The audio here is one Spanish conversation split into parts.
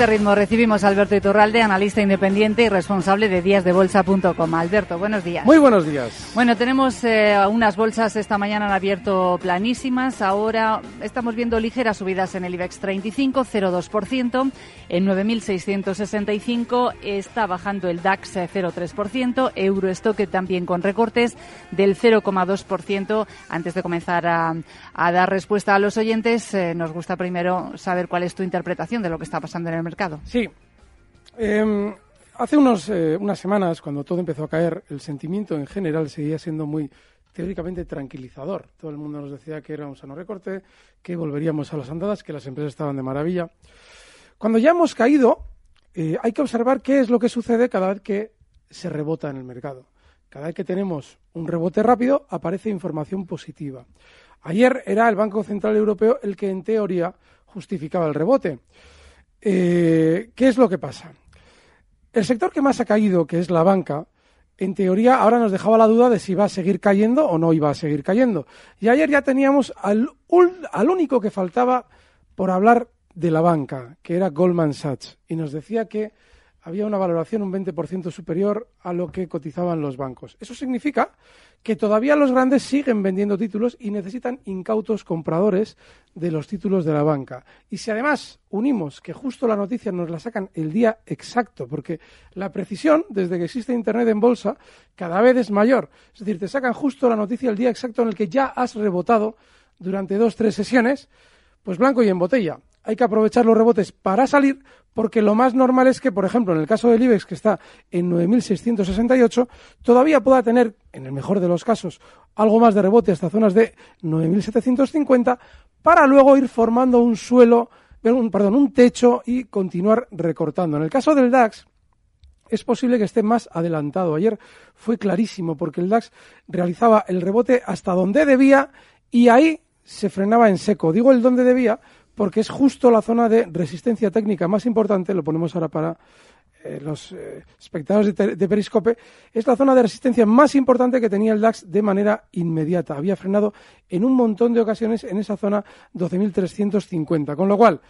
Este ritmo recibimos a Alberto Iturralde, analista independiente y responsable de díasdebolsa.com. Alberto, buenos días. Muy buenos días. Bueno, tenemos eh, unas bolsas esta mañana han abierto planísimas. Ahora estamos viendo ligeras subidas en el IBEX 35, 0,2%. En 9.665 está bajando el DAX 0,3%. Eurostock también con recortes del 0,2%. Antes de comenzar a, a, dar respuesta a los oyentes, eh, nos gusta primero saber cuál es tu interpretación de lo que está pasando en el mercado. Sí. Eh, hace unos, eh, unas semanas, cuando todo empezó a caer, el sentimiento en general seguía siendo muy teóricamente tranquilizador. Todo el mundo nos decía que era un sano recorte, que volveríamos a las andadas, que las empresas estaban de maravilla. Cuando ya hemos caído, eh, hay que observar qué es lo que sucede cada vez que se rebota en el mercado. Cada vez que tenemos un rebote rápido, aparece información positiva. Ayer era el Banco Central Europeo el que, en teoría, justificaba el rebote. Eh, ¿Qué es lo que pasa? El sector que más ha caído, que es la banca, en teoría ahora nos dejaba la duda de si iba a seguir cayendo o no iba a seguir cayendo. Y ayer ya teníamos al, al único que faltaba por hablar de la banca, que era Goldman Sachs, y nos decía que había una valoración un 20% superior a lo que cotizaban los bancos. Eso significa que todavía los grandes siguen vendiendo títulos y necesitan incautos compradores de los títulos de la banca. Y si además unimos que justo la noticia nos la sacan el día exacto, porque la precisión, desde que existe Internet en bolsa, cada vez es mayor. Es decir, te sacan justo la noticia el día exacto en el que ya has rebotado durante dos, tres sesiones, pues blanco y en botella hay que aprovechar los rebotes para salir, porque lo más normal es que, por ejemplo, en el caso del IBEX, que está en 9.668, todavía pueda tener, en el mejor de los casos, algo más de rebote hasta zonas de 9.750, para luego ir formando un suelo, un, perdón, un techo y continuar recortando. En el caso del DAX, es posible que esté más adelantado. Ayer fue clarísimo porque el DAX realizaba el rebote hasta donde debía y ahí se frenaba en seco. Digo el donde debía porque es justo la zona de resistencia técnica más importante, lo ponemos ahora para eh, los eh, espectadores de, de, Periscope, es la zona de resistencia más importante que tenía el DAX de manera inmediata. Había frenado en un montón de ocasiones en esa zona 12.350. Con lo cual,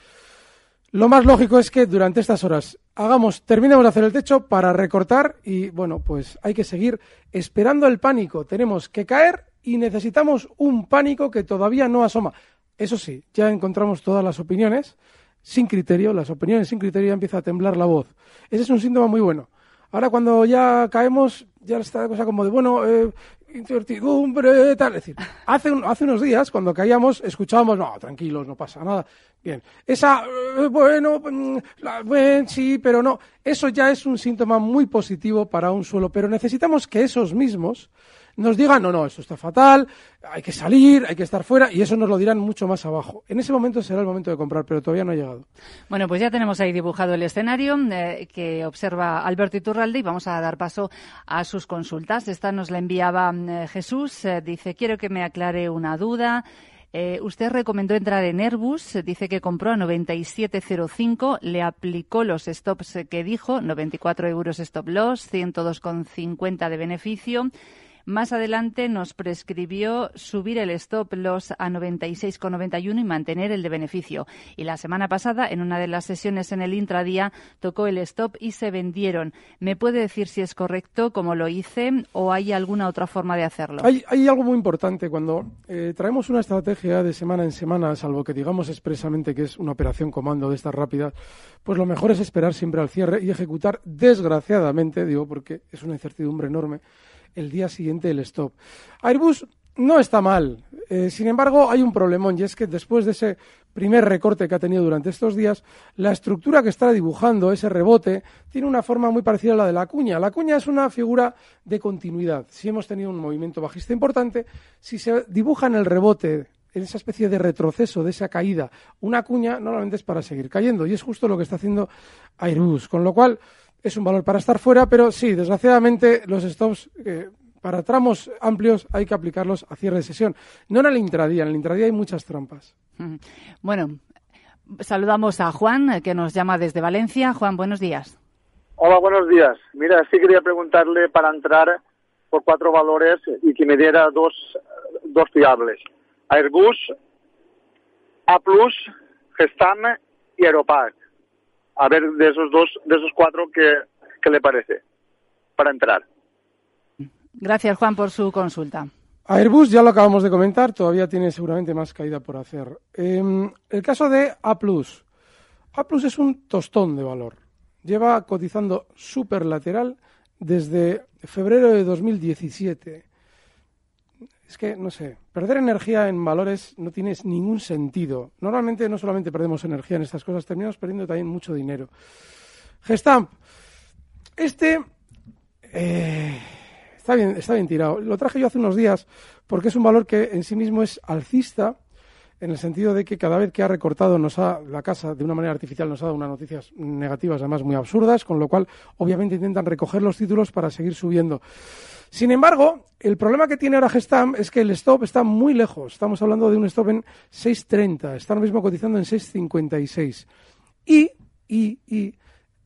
lo más lógico es que durante estas horas hagamos, terminemos de hacer el techo para recortar y, bueno, pues hay que seguir esperando el pánico. Tenemos que caer y necesitamos un pánico que todavía no asoma. Eso sí, ya encontramos todas las opiniones sin criterio, las opiniones sin criterio ya empieza a temblar la voz. Ese es un síntoma muy bueno. Ahora cuando ya caemos, ya está la cosa como de, bueno, eh, incertidumbre, tal. Es decir, hace, un- hace unos días, cuando caíamos, escuchábamos, no, tranquilos, no pasa nada. Bien, esa, eh, bueno, mm, la- sí, pero no. Eso ya es un síntoma muy positivo para un suelo, pero necesitamos que esos mismos nos digan, no, no, esto está fatal, hay que salir, hay que estar fuera, y eso nos lo dirán mucho más abajo. En ese momento será el momento de comprar, pero todavía no ha llegado. Bueno, pues ya tenemos ahí dibujado el escenario eh, que observa Alberto Iturralde y vamos a dar paso a sus consultas. Esta nos la enviaba eh, Jesús. eh, dice, quiero que me aclare una duda. Usted recomendó entrar en Airbus, dice que compró a 97.05, le aplicó los stops que dijo, 94 euros stop loss, 102,50 de beneficio. Más adelante nos prescribió subir el stop loss a 96,91 y mantener el de beneficio. Y la semana pasada, en una de las sesiones en el intradía, tocó el stop y se vendieron. ¿Me puede decir si es correcto como lo hice o hay alguna otra forma de hacerlo? Hay, hay algo muy importante cuando eh, traemos una estrategia de semana en semana, salvo que digamos expresamente que es una operación comando de estas rápidas, pues lo mejor es esperar siempre al cierre y ejecutar desgraciadamente, digo porque es una incertidumbre enorme, el día siguiente el stop. Airbus no está mal, eh, sin embargo hay un problemón y es que después de ese primer recorte que ha tenido durante estos días, la estructura que está dibujando, ese rebote, tiene una forma muy parecida a la de la cuña. La cuña es una figura de continuidad. Si hemos tenido un movimiento bajista importante, si se dibuja en el rebote, en esa especie de retroceso, de esa caída, una cuña, normalmente es para seguir cayendo. Y es justo lo que está haciendo Airbus. Con lo cual, es un valor para estar fuera, pero sí, desgraciadamente, los stops. eh, para tramos amplios hay que aplicarlos a cierre de sesión. No en el intradía, en el intradía hay muchas trampas. Bueno, saludamos a Juan, eh, que nos llama desde Valencia. Juan, buenos días. Hola, buenos días. Mira, sí quería preguntarle para entrar por cuatro valores y que me diera dos, dos fiables. Airbus, A+, Gestam y Aeropac. A ver, de esos dos, de esos cuatro, ¿qué, qué le parece para entrar? Gracias, Juan, por su consulta. Airbus ya lo acabamos de comentar, todavía tiene seguramente más caída por hacer. Eh, el caso de A+. A+, es un tostón de valor. Lleva cotizando super lateral desde febrero de 2017. Es que, no sé, perder energía en valores no tiene ningún sentido. Normalmente no solamente perdemos energía en estas cosas, terminamos perdiendo también mucho dinero. Gestamp. Este eh, está, bien, está bien tirado. Lo traje yo hace unos días porque es un valor que en sí mismo es alcista en el sentido de que cada vez que ha recortado nos ha, la casa de una manera artificial nos ha dado unas noticias negativas, además muy absurdas, con lo cual obviamente intentan recoger los títulos para seguir subiendo. Sin embargo, el problema que tiene ahora Gestam es que el stop está muy lejos. Estamos hablando de un stop en 6.30, está ahora mismo cotizando en 6.56. Y, y, y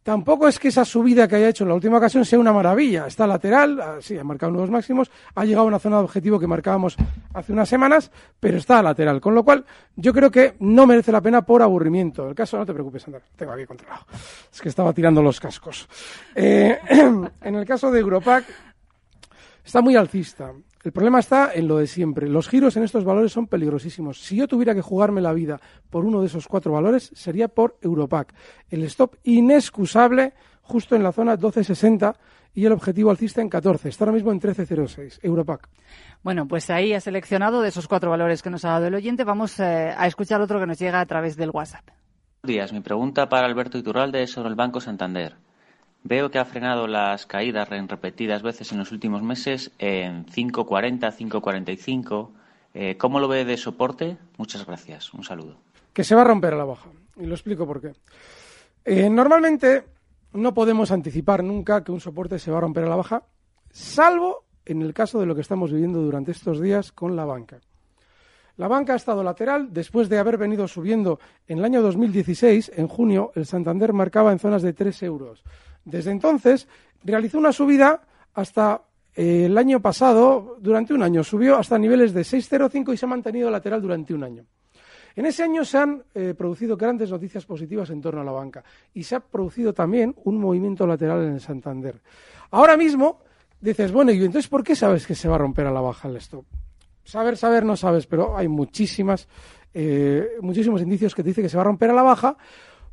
Tampoco es que esa subida que haya hecho en la última ocasión sea una maravilla. Está lateral, sí, ha marcado nuevos máximos, ha llegado a una zona de objetivo que marcábamos hace unas semanas, pero está lateral. Con lo cual, yo creo que no merece la pena por aburrimiento. El caso, no te preocupes, Andar, tengo aquí controlado. Es que estaba tirando los cascos. Eh, en el caso de Europac, está muy alcista. El problema está en lo de siempre. Los giros en estos valores son peligrosísimos. Si yo tuviera que jugarme la vida por uno de esos cuatro valores, sería por Europac. El stop inexcusable justo en la zona 1260 y el objetivo alcista en 14. Está ahora mismo en 1306. Europac. Bueno, pues ahí ha seleccionado de esos cuatro valores que nos ha dado el oyente. Vamos eh, a escuchar otro que nos llega a través del WhatsApp. Buenos días. Mi pregunta para Alberto Iturralde es sobre el Banco Santander. Veo que ha frenado las caídas en repetidas veces en los últimos meses en 5.40, 5.45. Eh, ¿Cómo lo ve de soporte? Muchas gracias. Un saludo. Que se va a romper a la baja. Y lo explico por qué. Eh, normalmente no podemos anticipar nunca que un soporte se va a romper a la baja, salvo en el caso de lo que estamos viviendo durante estos días con la banca. La banca ha estado lateral después de haber venido subiendo en el año 2016, en junio, el Santander marcaba en zonas de 3 euros. Desde entonces realizó una subida hasta eh, el año pasado, durante un año, subió hasta niveles de 6,05 y se ha mantenido lateral durante un año. En ese año se han eh, producido grandes noticias positivas en torno a la banca y se ha producido también un movimiento lateral en el Santander. Ahora mismo dices, bueno, ¿y entonces por qué sabes que se va a romper a la baja el stop? Saber, saber, no sabes, pero hay muchísimas, eh, muchísimos indicios que te dicen que se va a romper a la baja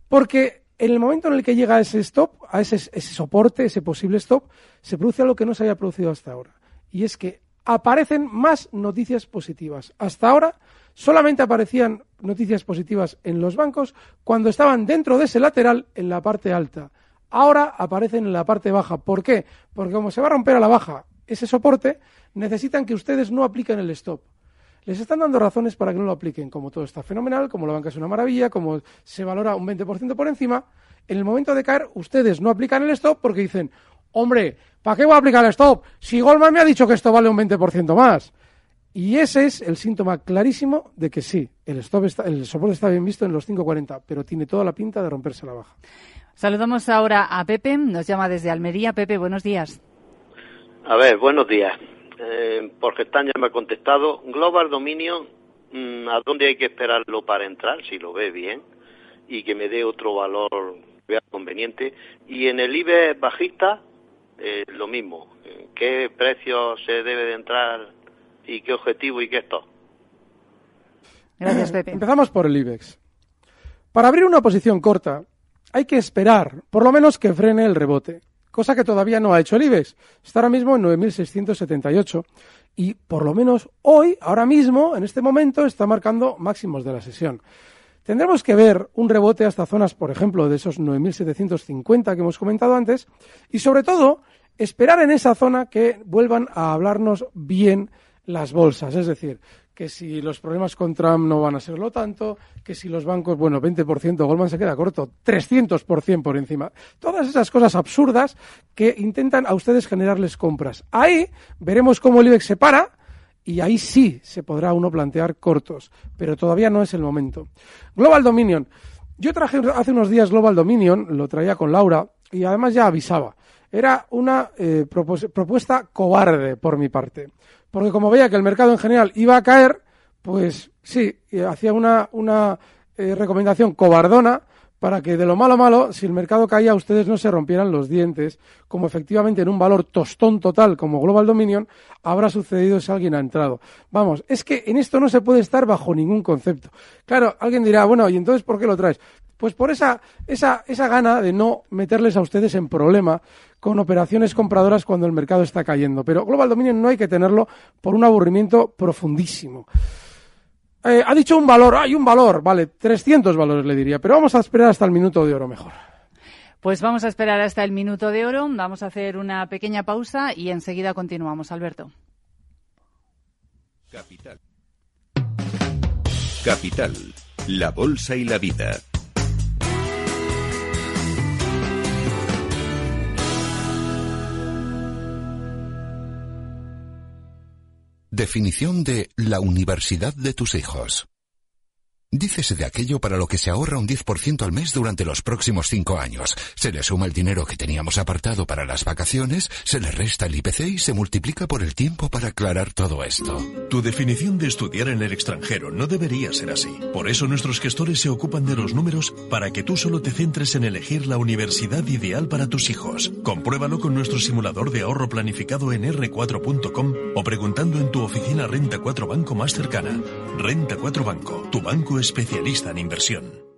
porque en el momento en el que llega a ese stop, a ese, soporte, ese posible stop, se produce algo que no se había producido hasta ahora. Y es que aparecen más noticias positivas. Hasta ahora solamente aparecían noticias positivas en los bancos cuando estaban dentro de ese lateral en la parte alta. Ahora aparecen en la parte baja. ¿Por qué? Porque como se va a romper a la baja ese soporte, necesitan que ustedes no apliquen el stop. Les están dando razones para que no lo apliquen, como todo está fenomenal, como la banca es una maravilla, como se valora un 20% por encima. En el momento de caer, ustedes no aplican el stop porque dicen, hombre, ¿para qué voy a aplicar el stop? Si Goldman me ha dicho que esto vale un 20% más. Y ese es el síntoma clarísimo de que sí, el, stop está, el soporte está bien visto en los 5.40, pero tiene toda la pinta de romperse la baja. Saludamos ahora a Pepe, nos llama desde Almería. Pepe, buenos días. A ver, buenos días. Eh, porque están ya me ha contestado. Global Dominion, mm, ¿a dónde hay que esperarlo para entrar? Si lo ve bien. Y que me dé otro valor que vea conveniente. Y en el IBE bajista, eh, lo mismo. ¿Qué precio se debe de entrar y qué objetivo y qué esto? Gracias, Pepe. Empezamos por el IBEX. Para abrir una posición corta, hay que esperar, por lo menos que frene el rebote, cosa que todavía no ha hecho el IBEX. Está ahora mismo en 9.678 y por lo menos hoy, ahora mismo, en este momento, está marcando máximos de la sesión. Tendremos que ver un rebote hasta zonas, por ejemplo, de esos 9.750 que hemos comentado antes y sobre todo esperar en esa zona que vuelvan a hablarnos bien las bolsas, es decir, que si los problemas con Trump no van a serlo tanto, que si los bancos, bueno, 20%, Goldman se queda corto, 300% por encima. Todas esas cosas absurdas que intentan a ustedes generarles compras. Ahí veremos cómo el IBEX se para y ahí sí se podrá uno plantear cortos, pero todavía no es el momento. Global Dominion. Yo traje hace unos días Global Dominion, lo traía con Laura y además ya avisaba. Era una eh, propuesta cobarde por mi parte porque como veía que el mercado en general iba a caer, pues sí, hacía una, una eh, recomendación cobardona para que de lo malo malo, si el mercado caía, ustedes no se rompieran los dientes, como efectivamente en un valor tostón total como Global Dominion habrá sucedido si alguien ha entrado. Vamos, es que en esto no se puede estar bajo ningún concepto. Claro, alguien dirá, bueno, ¿y entonces por qué lo traes? Pues por esa, esa, esa gana de no meterles a ustedes en problema con operaciones compradoras cuando el mercado está cayendo. Pero Global Dominion no hay que tenerlo por un aburrimiento profundísimo. Eh, ha dicho un valor, hay un valor, vale, 300 valores le diría, pero vamos a esperar hasta el minuto de oro mejor. Pues vamos a esperar hasta el minuto de oro, vamos a hacer una pequeña pausa y enseguida continuamos, Alberto. Capital. Capital, la bolsa y la vida. Definición de la universidad de tus hijos. Dícese de aquello para lo que se ahorra un 10% al mes durante los próximos cinco años. Se le suma el dinero que teníamos apartado para las vacaciones, se le resta el IPC y se multiplica por el tiempo para aclarar todo esto. Tu definición de estudiar en el extranjero no debería ser así. Por eso nuestros gestores se ocupan de los números para que tú solo te centres en elegir la universidad ideal para tus hijos. Compruébalo con nuestro simulador de ahorro planificado en r4.com o preguntando en tu oficina Renta 4 Banco más cercana. Renta 4 Banco, tu banco especialista en inversión.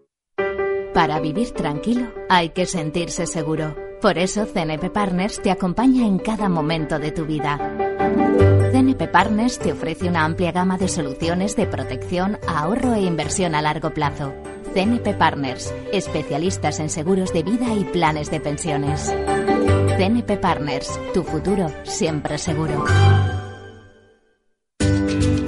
Para vivir tranquilo hay que sentirse seguro. Por eso CNP Partners te acompaña en cada momento de tu vida. CNP Partners te ofrece una amplia gama de soluciones de protección, ahorro e inversión a largo plazo. CNP Partners, especialistas en seguros de vida y planes de pensiones. CNP Partners, tu futuro siempre seguro.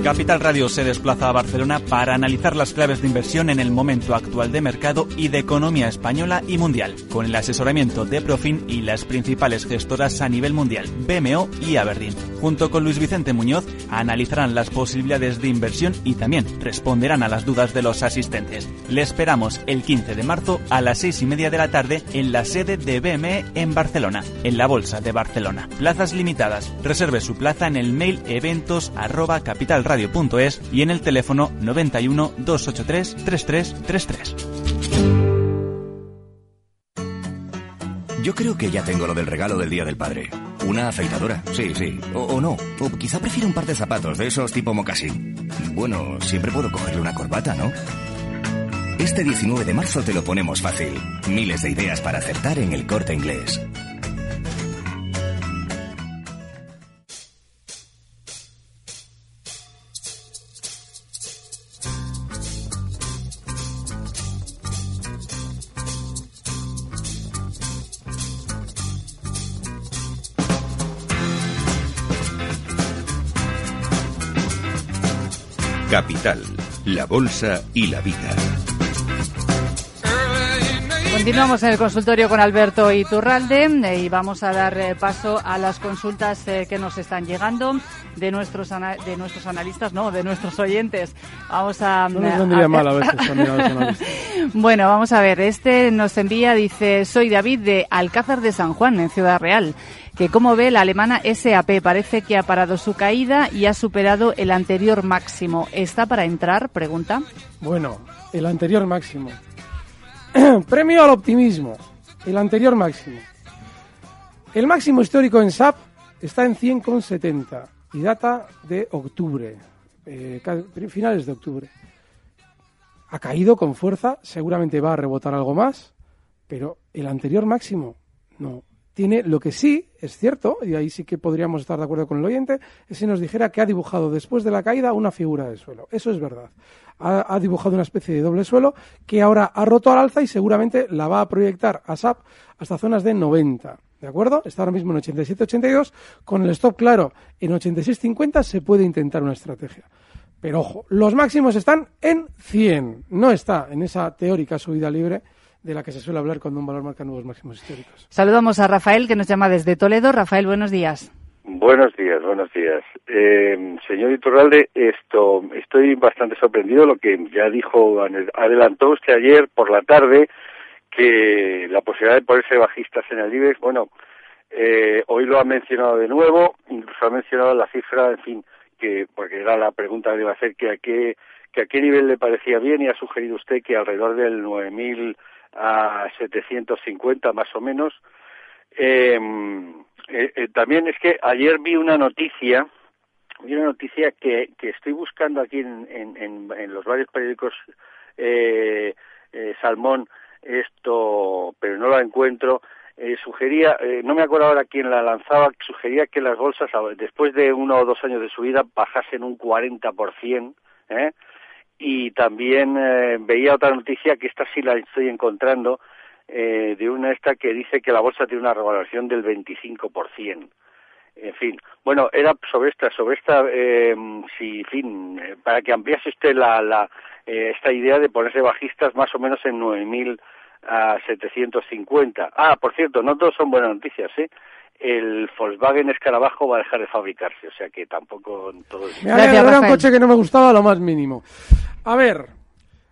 Capital Radio se desplaza a Barcelona para analizar las claves de inversión en el momento actual de mercado y de economía española y mundial, con el asesoramiento de Profin y las principales gestoras a nivel mundial, BMO y Aberdeen. Junto con Luis Vicente Muñoz, analizarán las posibilidades de inversión y también responderán a las dudas de los asistentes. Le esperamos el 15 de marzo a las 6 y media de la tarde en la sede de BME en Barcelona, en la Bolsa de Barcelona. Plazas limitadas. Reserve su plaza en el mail eventos arroba capitalradio.es y en el teléfono 91 283 3333. Yo creo que ya tengo lo del regalo del Día del Padre. Una afeitadora, sí, sí. O, o no. O quizá prefiero un par de zapatos de esos tipo mocasín. Bueno, siempre puedo cogerle una corbata, ¿no? Este 19 de marzo te lo ponemos fácil. Miles de ideas para acertar en el corte inglés. Bolsa y la Vida. Continuamos en el consultorio con Alberto Iturralde eh, y vamos a dar eh, paso a las consultas eh, que nos están llegando de nuestros de nuestros analistas, no, de nuestros oyentes. Vamos a. No nos vendría mal a veces también a los analistas. bueno, vamos a ver. Este nos envía, dice, soy David de Alcázar de San Juan, en Ciudad Real. Que como ve la alemana SAP parece que ha parado su caída y ha superado el anterior máximo. ¿Está para entrar? Pregunta. Bueno, el anterior máximo. Premio al optimismo. El anterior máximo. El máximo histórico en SAP está en 100,70 y data de octubre, eh, finales de octubre. Ha caído con fuerza, seguramente va a rebotar algo más, pero el anterior máximo no. Tiene lo que sí, es cierto, y ahí sí que podríamos estar de acuerdo con el oyente, es si nos dijera que ha dibujado después de la caída una figura de suelo. Eso es verdad ha, dibujado una especie de doble suelo que ahora ha roto al alza y seguramente la va a proyectar a SAP hasta zonas de 90. ¿De acuerdo? Está ahora mismo en 87-82. Con el stop claro en 86-50 se puede intentar una estrategia. Pero ojo, los máximos están en 100. No está en esa teórica subida libre de la que se suele hablar cuando un valor marca nuevos máximos históricos. Saludamos a Rafael que nos llama desde Toledo. Rafael, buenos días. Buenos días, buenos días. Eh, señor Iturralde, esto, estoy bastante sorprendido lo que ya dijo, adelantó usted ayer por la tarde que la posibilidad de ponerse bajistas en el IBEX, bueno, eh, hoy lo ha mencionado de nuevo, incluso ha mencionado la cifra, en fin, que porque era la pregunta que iba a hacer, que a qué, que a qué nivel le parecía bien y ha sugerido usted que alrededor del 9.000 a 750 más o menos. Eh, eh, eh, también es que ayer vi una noticia, vi una noticia que, que estoy buscando aquí en, en, en, los varios periódicos eh, Salmón, esto, pero no la encuentro. Sugería, no me acuerdo ahora quién la lanzaba, sugería que las bolsas, después de uno o dos años de subida, bajasen un 40%, ¿eh? Y también eh, veía otra noticia que esta sí la estoy encontrando, eh, de una esta que dice que la bolsa tiene una revaloración del 25%. En fin, bueno, era sobre esta, sobre esta, eh, si, en fin, eh, para que ampliase usted la, la eh, esta idea de ponerse bajistas más o menos en 9.000 a 750. Ah, por cierto, no todos son buenas noticias, ¿eh? El Volkswagen Escarabajo va a dejar de fabricarse, o sea que tampoco todo es... era un coche que no me gustaba lo más mínimo. A ver,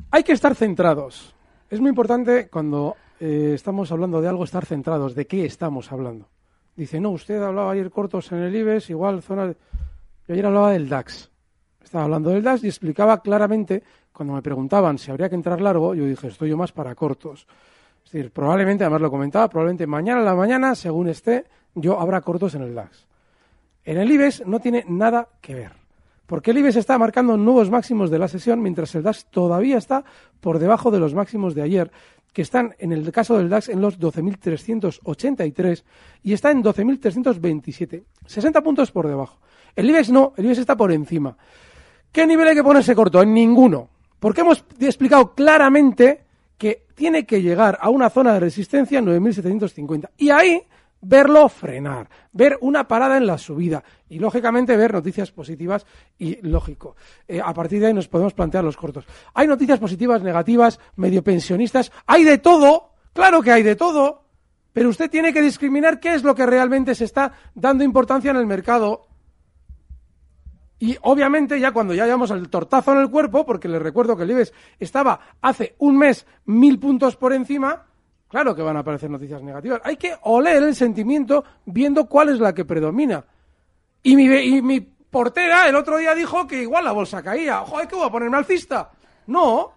hay que estar centrados. Es muy importante cuando eh, estamos hablando de algo, estar centrados. ¿De qué estamos hablando? Dice, no, usted hablaba ayer cortos en el IBEX, igual zona... De... Yo ayer hablaba del DAX. Estaba hablando del DAX y explicaba claramente, cuando me preguntaban si habría que entrar largo, yo dije, estoy yo más para cortos. Es decir, probablemente, además lo comentaba, probablemente mañana a la mañana, según esté, yo habrá cortos en el DAX. En el IBEX no tiene nada que ver. Porque el IBEX está marcando nuevos máximos de la sesión, mientras el DAX todavía está por debajo de los máximos de ayer que están en el caso del DAX en los 12.383 y está en 12.327, 60 puntos por debajo. El IBEX no, el IBEX está por encima. ¿Qué nivel hay que ponerse corto? En ninguno. Porque hemos explicado claramente que tiene que llegar a una zona de resistencia 9.750. Y ahí verlo frenar, ver una parada en la subida y, lógicamente, ver noticias positivas y lógico. Eh, a partir de ahí nos podemos plantear los cortos. Hay noticias positivas, negativas, medio pensionistas, hay de todo, claro que hay de todo, pero usted tiene que discriminar qué es lo que realmente se está dando importancia en el mercado. Y obviamente ya cuando ya llevamos el tortazo en el cuerpo, porque les recuerdo que el IBEX estaba hace un mes mil puntos por encima, Claro que van a aparecer noticias negativas. Hay que oler el sentimiento viendo cuál es la que predomina. Y mi, y mi portera el otro día dijo que igual la bolsa caía. Joder, ¿qué voy a ponerme alcista? No,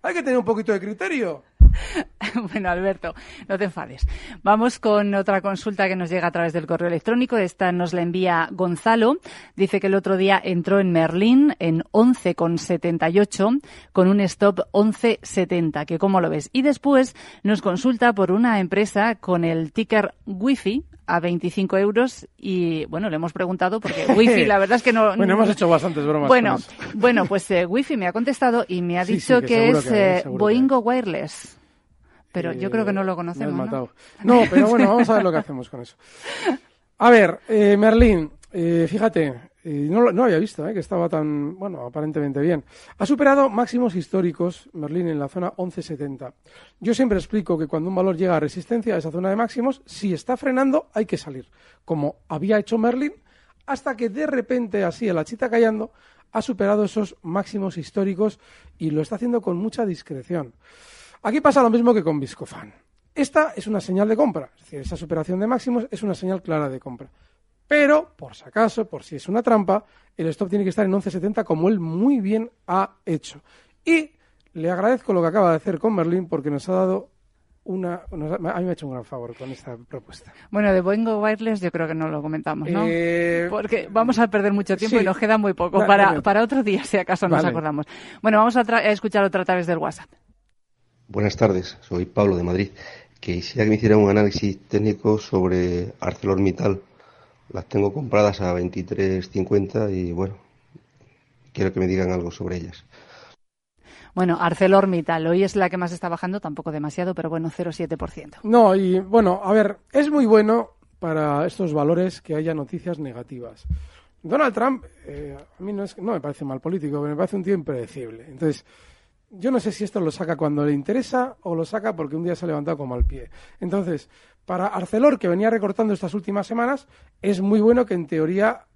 hay que tener un poquito de criterio. bueno, Alberto, no te enfades. Vamos con otra consulta que nos llega a través del correo electrónico. Esta nos la envía Gonzalo. Dice que el otro día entró en Merlín en 11,78 con un stop 11,70. Que cómo lo ves. Y después nos consulta por una empresa con el ticker Wi-Fi a 25 euros y bueno, le hemos preguntado porque Wi-Fi la verdad es que no... Bueno, hemos hecho bastantes bromas. Bueno, bueno pues eh, Wi-Fi me ha contestado y me ha dicho que, es eh, Boingo Wireless pero yo creo que no lo conocemos. ¿no? pero bueno, vamos a ver lo que hacemos con eso. A ver, eh, Merlín, eh, fíjate, eh, no, lo- no había visto, eh, que estaba tan, bueno, aparentemente bien. Ha superado máximos históricos Merlín en la zona 1170. Yo siempre explico que cuando un valor llega a resistencia a esa zona de máximos, si está frenando, hay que salir. Como había hecho Merlín, hasta que de repente, así, a la chita callando, ha superado esos máximos históricos y lo está haciendo con mucha discreción. Aquí pasa lo mismo que con Viscofan. Esta es una señal de compra, es decir, esa superación de máximos es una señal clara de compra. Pero, por si acaso, por si es una trampa, el stop tiene que estar en 11.70 como él muy bien ha hecho. Y le agradezco lo que acaba de hacer con Merlin porque nos ha dado una... nos ha- a mí me ha hecho un gran favor con esta propuesta. Bueno, de Boingo Wireless yo creo que no lo comentamos, ¿no? Eh, Porque vamos a perder mucho tiempo sí. y nos queda muy poco Vale, para, para otro día, si acaso nos Vale. acordamos. Bueno, vamos a, a escuchar otra a través del WhatsApp. Buenas tardes, soy Pablo de Madrid. Quisiera que me hiciera un análisis técnico sobre ArcelorMittal. Las tengo compradas a 23.50 y bueno, quiero que me digan algo sobre ellas. Bueno, ArcelorMittal, hoy es la que más está bajando, tampoco demasiado, pero bueno, 0,7%. No, y bueno, a ver, es muy bueno para estos valores que haya noticias negativas. Donald Trump, eh, a mí no, es, no me parece mal político, me parece un tío impredecible. Entonces, yo no sé si esto lo saca cuando le interesa o lo saca porque un día se ha levantado con mal pie. Entonces, para Arcelor, que venía recortando estas últimas semanas, es muy bueno que en teoría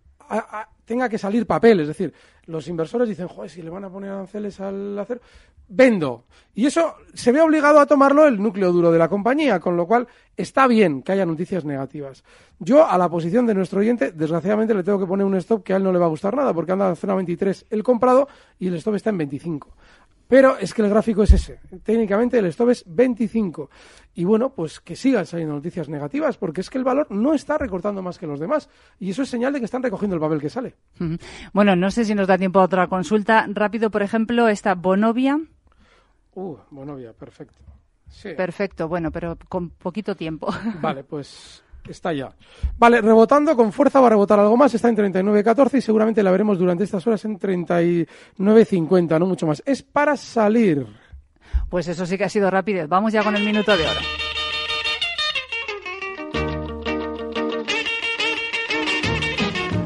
tenga que salir papel. Es decir, los inversores dicen, joder, si le van a poner aranceles al acero, vendo. Y eso se ve obligado a tomarlo el núcleo duro de la compañía, con lo cual está bien que haya noticias negativas. Yo, a la posición de nuestro oyente, desgraciadamente le tengo que poner un stop que a él no le va a gustar nada, porque anda en zona 23 el comprado y el stop está en 25. Pero es que el gráfico es ese. Técnicamente el stop es 25. Y bueno, pues que sigan saliendo noticias negativas, porque es que el valor no está recortando más que los demás. Y eso es señal de que están recogiendo el papel que sale. Bueno, no sé si nos da tiempo a otra consulta. Rápido, por ejemplo, esta Bonovia. Uh, Bonovia, perfecto. Sí. Perfecto, bueno, pero con poquito tiempo. Vale, pues está ya. Vale, rebotando con fuerza va a rebotar algo más, está en 39.14 y seguramente la veremos durante estas horas en 39.50, no mucho más. Es para salir. Pues eso sí que ha sido rápido. Vamos ya con el minuto de oro.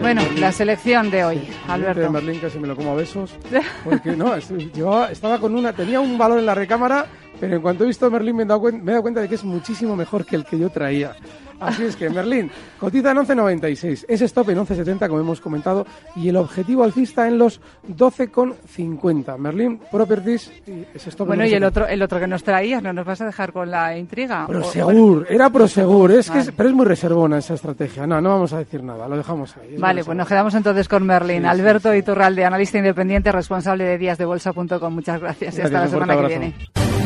Bueno, la selección de hoy, de Alberto. Merlín casi me lo como a besos. Porque no, estaba con una, tenía un valor en la recámara, pero en cuanto he visto a Merlín me he, dado cuen- me he dado cuenta de que es muchísimo mejor que el que yo traía. Así es que Merlín cotiza en 11.96, es stop en 11.70 como hemos comentado y el objetivo alcista en los 12.50. Merlín Properties y ese stop en Bueno, y el 11.70. otro, el otro que nos traías, ¿no nos vas a dejar con la intriga? Prosegur, era Prosegur, es que es- Vale. pero es muy reservona esa estrategia. No, no vamos a decir nada, lo dejamos ahí. es Vale, pues nos quedamos entonces con Merlin. Sí, sí, Alberto Iturralde, analista independiente, responsable de díasdebolsa.com. Muchas gracias. y hasta Gracias, la semana que viene.